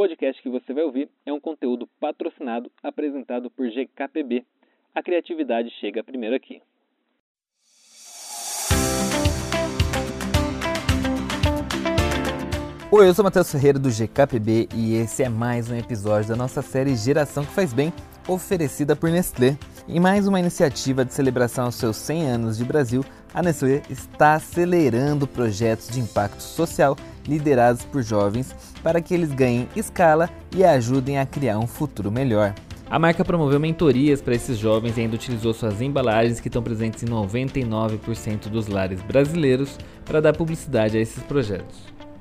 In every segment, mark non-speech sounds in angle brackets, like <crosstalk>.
podcast que você vai ouvir é um conteúdo patrocinado apresentado por GKPB. A criatividade chega primeiro aqui. Oi, eu sou Matheus Ferreira do GKPB e esse é mais um episódio da nossa série Geração que Faz Bem, oferecida por Nestlé. Em mais uma iniciativa de celebração aos seus 100 anos de Brasil, a Nestlé está acelerando projetos de impacto social liderados por jovens para que eles ganhem escala e ajudem a criar um futuro melhor. A marca promoveu mentorias para esses jovens e ainda utilizou suas embalagens que estão presentes em 99% dos lares brasileiros para dar publicidade a esses projetos.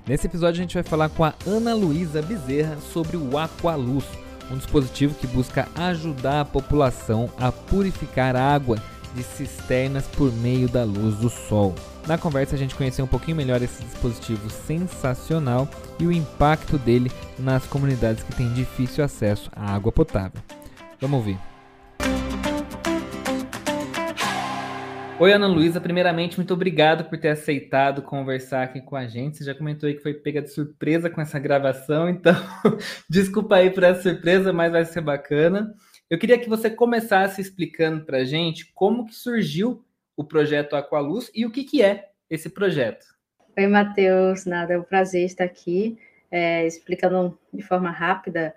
Nesse episódio a gente vai falar com a Ana Luísa Bezerra sobre o Aqualuz, um dispositivo que busca ajudar a população a purificar água de cisternas por meio da luz do sol. Na conversa a gente conheceu um pouquinho melhor esse dispositivo sensacional e o impacto dele nas comunidades que têm difícil acesso à água potável. Vamos ouvir. Oi, Ana Luísa. Primeiramente, muito obrigado por ter aceitado conversar aqui com a gente. Você já comentou aí que foi pega de surpresa com essa gravação, então <laughs> desculpa aí por essa surpresa, mas vai ser bacana. Eu queria que você começasse explicando para a gente como que surgiu o projeto Aqualuz e o que, que é esse projeto. Oi, Matheus. Nada, é um prazer estar aqui é, explicando de forma rápida.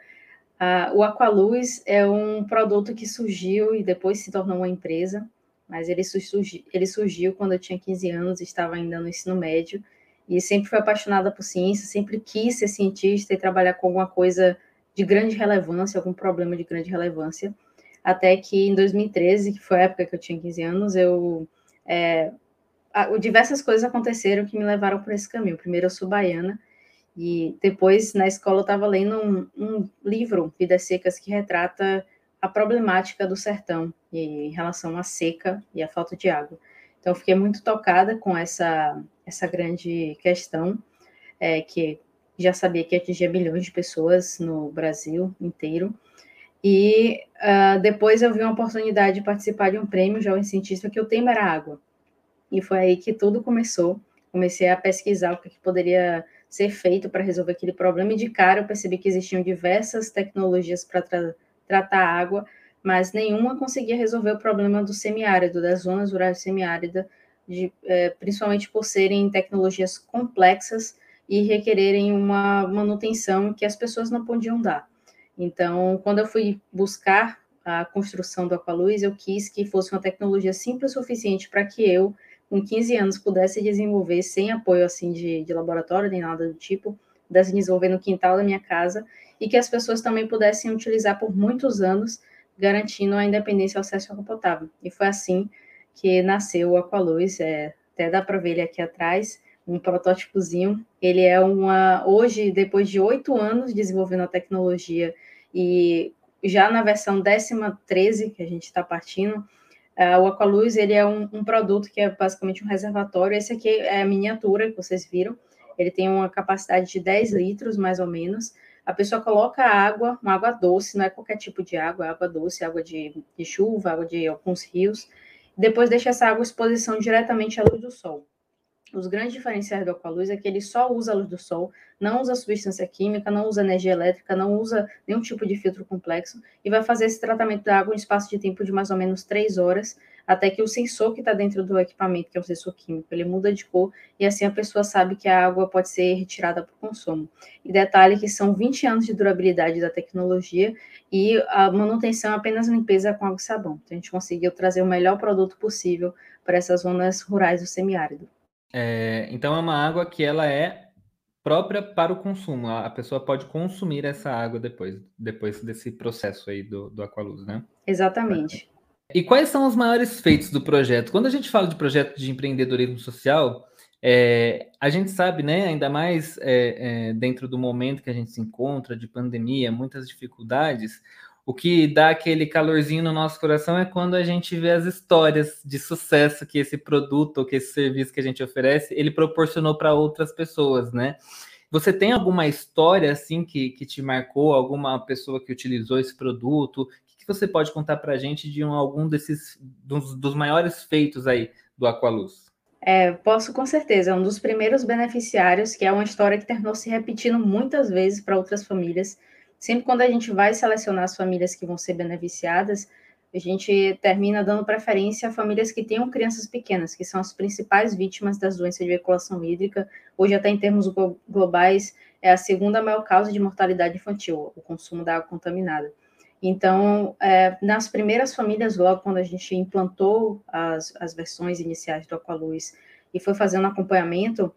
Uh, o Aqualuz é um produto que surgiu e depois se tornou uma empresa mas ele, ele surgiu quando eu tinha 15 anos, estava ainda no ensino médio, e sempre fui apaixonada por ciência, sempre quis ser cientista e trabalhar com alguma coisa de grande relevância, algum problema de grande relevância, até que em 2013, que foi a época que eu tinha 15 anos, eu é, diversas coisas aconteceram que me levaram por esse caminho. Primeiro, eu sou baiana, e depois, na escola, eu estava lendo um, um livro, Vidas Secas, que retrata a problemática do sertão em relação à seca e à falta de água. Então, fiquei muito tocada com essa, essa grande questão, é, que já sabia que atingia milhões de pessoas no Brasil inteiro. E uh, depois eu vi uma oportunidade de participar de um prêmio Jovem Cientista, que o tema era água. E foi aí que tudo começou. Comecei a pesquisar o que, poderia ser feito para resolver aquele problema, e de cara eu percebi que existiam diversas tecnologias para tra tratar água, mas nenhuma conseguia resolver o problema do semiárido, das zonas rurais semiáridas, é, principalmente por serem tecnologias complexas e requererem uma manutenção que as pessoas não podiam dar. Então, quando eu fui buscar a construção do Aqualuz, eu quis que fosse uma tecnologia simples o suficiente para que eu, com 15 anos, pudesse desenvolver sem apoio assim de, de laboratório nem nada do tipo, pudesse desenvolver no quintal da minha casa e que as pessoas também pudessem utilizar por muitos anos, garantindo a independência ao acesso à água potável. E foi assim que nasceu o Aqualuz, é, até dá para ver ele aqui atrás, um protótipozinho. Ele é uma, hoje, depois de oito anos desenvolvendo a tecnologia e já na versão décima 13 que a gente está partindo, uh, o Aqualuz ele é um, um, produto que é basicamente um reservatório. Esse aqui é a miniatura que vocês viram. Ele tem uma capacidade de 10 litros, mais ou menos, a pessoa coloca água, uma água doce, não é qualquer tipo de água, é água doce, água de, de chuva, água de alguns rios, depois deixa essa água em exposição diretamente à luz do sol. Os grandes diferenciais do Aqualuz é que ele só usa a luz do sol, não usa substância química, não usa energia elétrica, não usa nenhum tipo de filtro complexo e vai fazer esse tratamento da água em espaço de tempo de mais ou menos três horas, até que o sensor que está dentro do equipamento, que é o sensor químico, ele muda de cor e assim a pessoa sabe que a água pode ser retirada para o consumo. E detalhe que são 20 anos de durabilidade da tecnologia e a manutenção é apenas limpeza com água e sabão. Então a gente conseguiu trazer o melhor produto possível para essas zonas rurais do semiárido. É, então é uma água que ela é própria para o consumo. A pessoa pode consumir essa água depois, depois desse processo aí do, do Aqualuz, né? Exatamente. E quais são os maiores feitos do projeto? Quando a gente fala de projeto de empreendedorismo social, é, a gente sabe, né, ainda mais é, é, dentro do momento que a gente se encontra, de pandemia, muitas dificuldades, o que dá aquele calorzinho no nosso coração é quando a gente vê as histórias de sucesso que esse produto ou que esse serviço que a gente oferece, ele proporcionou para outras pessoas, né? Você tem alguma história assim que, que te marcou, alguma pessoa que utilizou esse produto, que você pode contar para a gente de um, algum desses dos, dos, maiores feitos aí do Aqualuz? É, posso com certeza, é um dos primeiros beneficiários, que é uma história que terminou se repetindo muitas vezes para outras famílias. Sempre quando a gente vai selecionar as famílias que vão ser beneficiadas, a gente termina dando preferência a famílias que tenham crianças pequenas, que são as principais vítimas das doenças de veiculação hídrica. Hoje, até em termos globais, é a segunda maior causa de mortalidade infantil, o consumo da água contaminada. Então, é, nas primeiras famílias, logo quando a gente implantou as, as versões iniciais do Aqualuz e foi fazendo acompanhamento,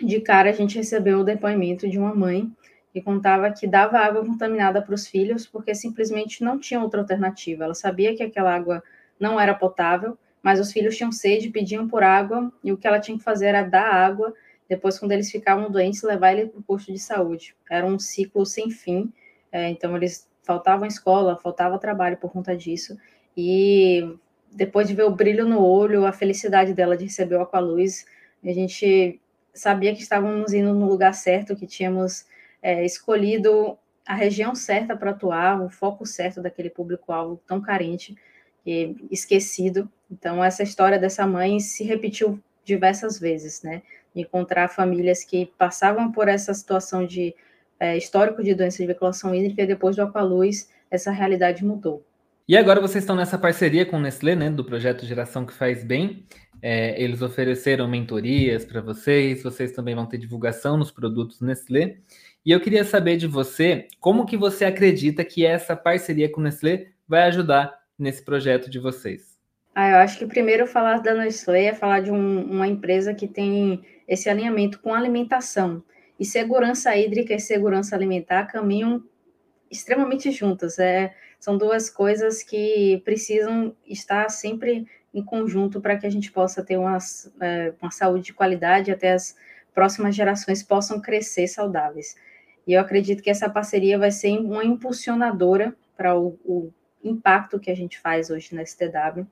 de cara a gente recebeu o depoimento de uma mãe que contava que dava água contaminada para os filhos porque simplesmente não tinha outra alternativa. Ela sabia que aquela água não era potável, mas os filhos tinham sede, pediam por água, e o que ela tinha que fazer era dar água, depois, quando eles ficavam doentes, levar ele para o posto de saúde. Era um ciclo sem fim, é, então eles faltava escola, faltava trabalho por conta disso. E depois de ver o brilho no olho, a felicidade dela de receber o Aqualuz, a gente sabia que estávamos indo no lugar certo, que tínhamos é, escolhido a região certa para atuar, o foco certo daquele público-alvo tão carente e esquecido. Então, essa história dessa mãe se repetiu diversas vezes, né? Encontrar famílias que passavam por essa situação de é, histórico de doença de veiculação hídrica e depois do Aqualuz, essa realidade mudou. E agora vocês estão nessa parceria com o Nestlé, né, do projeto Geração que Faz Bem. É, eles ofereceram mentorias para vocês, vocês também vão ter divulgação nos produtos Nestlé. E eu queria saber de você, como que você acredita que essa parceria com o Nestlé vai ajudar nesse projeto de vocês? Ah, eu acho que primeiro falar da Nestlé é falar de um, uma empresa que tem esse alinhamento com alimentação. E segurança hídrica e segurança alimentar caminham extremamente juntas. É, são duas coisas que precisam estar sempre em conjunto para que a gente possa ter uma, é, uma saúde de qualidade até as próximas gerações possam crescer saudáveis. E eu acredito que essa parceria vai ser uma impulsionadora para o, o impacto que a gente faz hoje na STW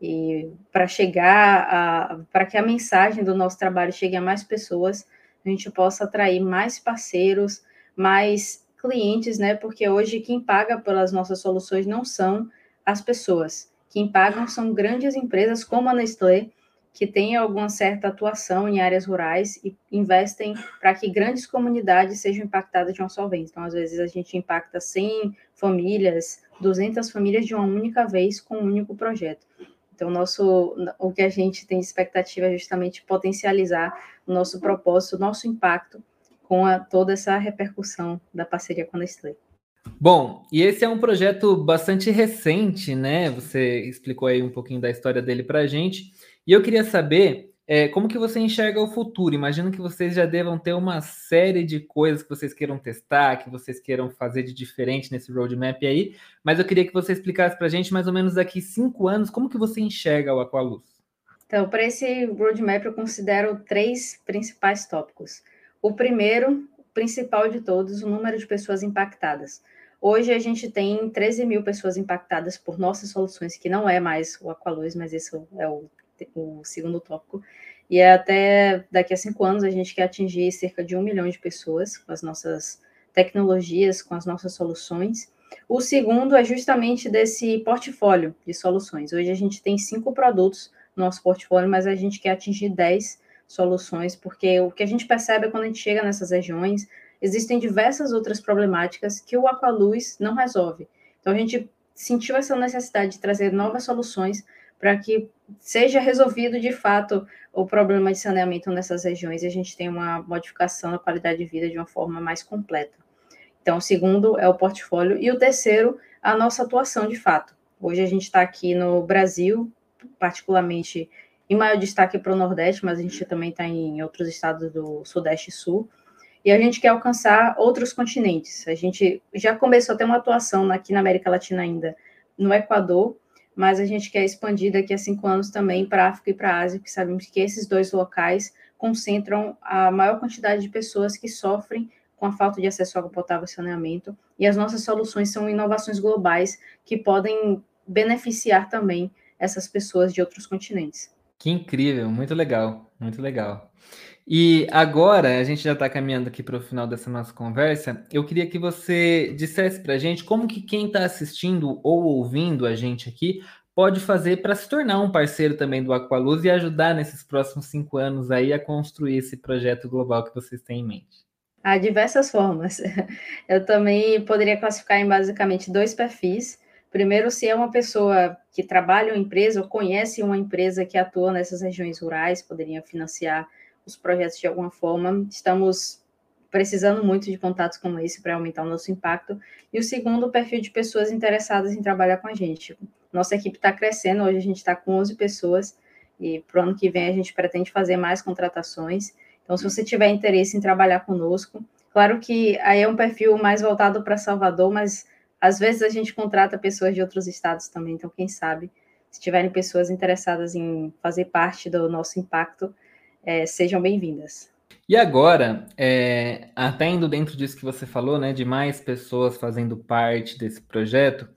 e para chegar para que a mensagem do nosso trabalho chegue a mais pessoas a gente possa atrair mais parceiros, mais clientes, né? Porque hoje quem paga pelas nossas soluções não são as pessoas. Quem pagam são grandes empresas como a Nestlé, que têm alguma certa atuação em áreas rurais e investem para que grandes comunidades sejam impactadas de uma só vez. Então, às vezes, a gente impacta 100 famílias, 200 famílias de uma única vez com um único projeto. Então, nosso, o que a gente tem expectativa é justamente potencializar o nosso propósito, o nosso impacto com a, toda essa repercussão da parceria com a Nestlé. Bom, e esse é um projeto bastante recente, né? Você explicou aí um pouquinho da história dele para a gente. E eu queria saber é, como que você enxerga o futuro? Imagino que vocês já devam ter uma série de coisas que vocês queiram testar, que vocês queiram fazer de diferente nesse roadmap aí, mas eu queria que você explicasse para a gente, mais ou menos daqui cinco anos, como que você enxerga o Aqualuz? Então, para esse roadmap, eu considero três principais tópicos. O primeiro, principal de todos, o número de pessoas impactadas. Hoje a gente tem 13 mil pessoas impactadas por nossas soluções, que não é mais o Aqualuz, mas esse é o o segundo tópico. E é até daqui a cinco anos a gente quer atingir cerca de um milhão de pessoas com as nossas tecnologias, com as nossas soluções. O segundo é justamente desse portfólio de soluções. Hoje a gente tem cinco produtos no nosso portfólio, mas a gente quer atingir dez soluções, porque o que a gente percebe é quando a gente chega nessas regiões, existem diversas outras problemáticas que o Aqualuz não resolve. Então a gente sentiu essa necessidade de trazer novas soluções para que seja resolvido de fato o problema de saneamento nessas regiões e a gente tenha uma modificação da qualidade de vida de uma forma mais completa. Então, o segundo é o portfólio e o terceiro, a nossa atuação de fato. Hoje a gente está aqui no Brasil, particularmente em maior destaque para o Nordeste, mas a gente também está em outros estados do Sudeste e Sul. E a gente quer alcançar outros continentes. A gente já começou a ter uma atuação aqui na América Latina ainda, no Equador, mas a gente quer expandir daqui a cinco anos também para a África e para a Ásia, porque sabemos que esses dois locais concentram a maior quantidade de pessoas que sofrem com a falta de acesso à água potável e saneamento, e as nossas soluções são inovações globais que podem beneficiar também essas pessoas de outros continentes. Que incrível, muito legal, muito legal. E agora, a gente já está caminhando aqui para o final dessa nossa conversa, eu queria que você dissesse para a gente como que quem está assistindo ou ouvindo a gente aqui pode fazer para se tornar um parceiro também do Aqualuz e ajudar nesses próximos cinco anos aí a construir esse projeto global que vocês têm em mente? Há diversas formas. <laughs> Eu também poderia classificar em basicamente dois perfis. Primeiro, se é uma pessoa que trabalha em uma empresa ou conhece uma empresa que atua nessas regiões rurais, poderia financiar os projetos de alguma forma. Estamos precisando muito de contatos como esse para aumentar o nosso impacto. E o segundo, o perfil de pessoas interessadas em trabalhar com a gente. Nossa equipe está crescendo, hoje a gente está com 11 pessoas e para o ano que vem a gente pretende fazer mais contratações. Então, se você tiver interesse em trabalhar conosco, claro que aí é um perfil mais voltado para Salvador, mas às vezes a gente contrata pessoas de outros estados também, então quem sabe, se tiverem pessoas interessadas em fazer parte do nosso impacto, é, sejam bem-vindas. E agora, é, até indo dentro disso que você falou, né, de mais pessoas fazendo parte desse projeto,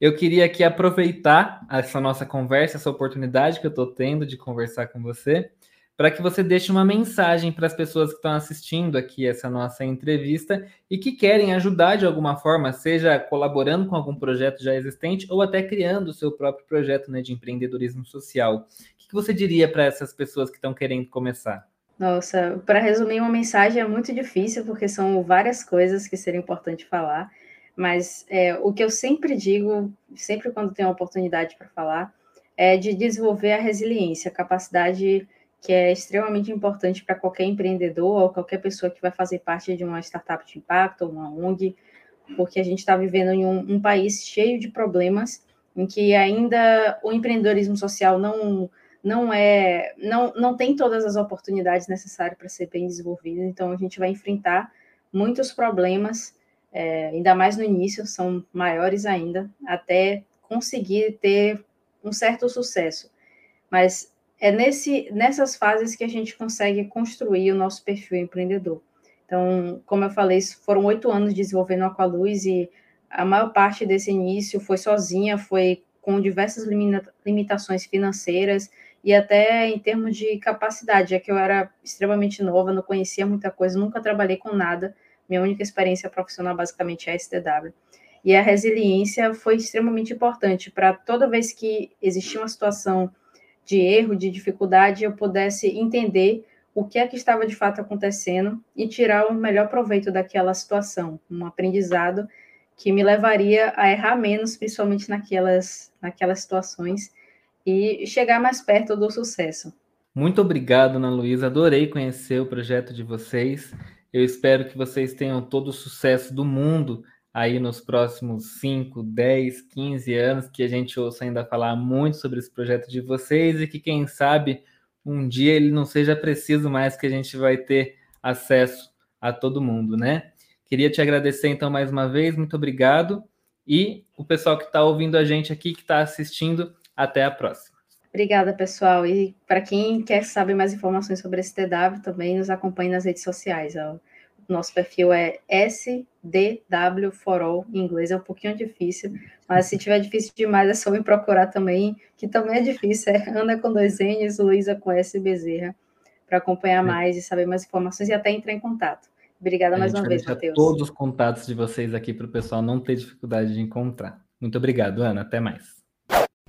eu queria aqui aproveitar essa nossa conversa, essa oportunidade que eu estou tendo de conversar com você, para que você deixe uma mensagem para as pessoas que estão assistindo aqui essa nossa entrevista e que querem ajudar de alguma forma, seja colaborando com algum projeto já existente ou até criando o seu próprio projeto né, de empreendedorismo social. Que você diria para essas pessoas que estão querendo começar? Nossa, para resumir uma mensagem é muito difícil, porque são várias coisas que seria importante falar, mas é, o que eu sempre digo, sempre quando tenho oportunidade para falar, é de desenvolver a resiliência, a capacidade que é extremamente importante para qualquer empreendedor ou qualquer pessoa que vai fazer parte de uma startup de impacto ou uma ONG, porque a gente está vivendo em um, um, país cheio de problemas em que ainda o empreendedorismo social não não é não, não tem todas as oportunidades necessárias para ser bem desenvolvido, então a gente vai enfrentar muitos problemas, é, ainda mais no início, são maiores ainda, até conseguir ter um certo sucesso. Mas é nesse, nessas fases que a gente consegue construir o nosso perfil empreendedor. Então, como eu falei, foram oito anos desenvolvendo Aqualuz e a maior parte desse início foi sozinha, foi com diversas limitações financeiras e até em termos de capacidade, já que eu era extremamente nova, não conhecia muita coisa, nunca trabalhei com nada, minha única experiência profissional basicamente é a STW. E a resiliência foi extremamente importante para toda vez que existia uma situação de erro, de dificuldade, eu pudesse entender o que é que estava de fato acontecendo e tirar o melhor proveito daquela situação, um aprendizado que me levaria a errar menos, principalmente naquelas, naquelas situações, e chegar mais perto do sucesso. Muito obrigado, Ana Luísa. Adorei conhecer o projeto de vocês. Eu espero que vocês tenham todo o sucesso do mundo aí nos próximos 5, 10, 15 anos, que a gente ouça ainda falar muito sobre esse projeto de vocês e que, quem sabe, um dia ele não seja preciso mais, que a gente vai ter acesso a todo mundo, né? Queria te agradecer então mais uma vez, muito obrigado. E o pessoal que está ouvindo a gente aqui, que está assistindo, até a próxima. Obrigada, pessoal. E para quem quer saber mais informações sobre esse TW, também nos acompanhe nas redes sociais. Nosso perfil é SDW for All, em inglês é um pouquinho difícil, mas se tiver difícil demais é só me procurar também, que também é difícil, é Ana com dois N's, Luísa com S Bezerra, para acompanhar é. mais e saber mais informações e até entrar em contato. Obrigada mais uma vez, Matheus. todos os contatos de vocês aqui para o pessoal não ter dificuldade de encontrar. Muito obrigado, Ana. Até mais.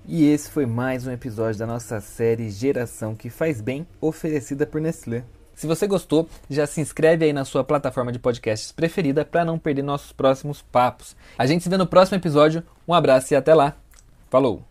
E esse foi mais um episódio da nossa série Geração que Faz Bem, oferecida por Nestlé. Se você gostou, já se inscreve aí na sua plataforma de podcasts preferida para não perder nossos próximos papos. A gente se vê no próximo episódio. Um abraço e até lá. Falou!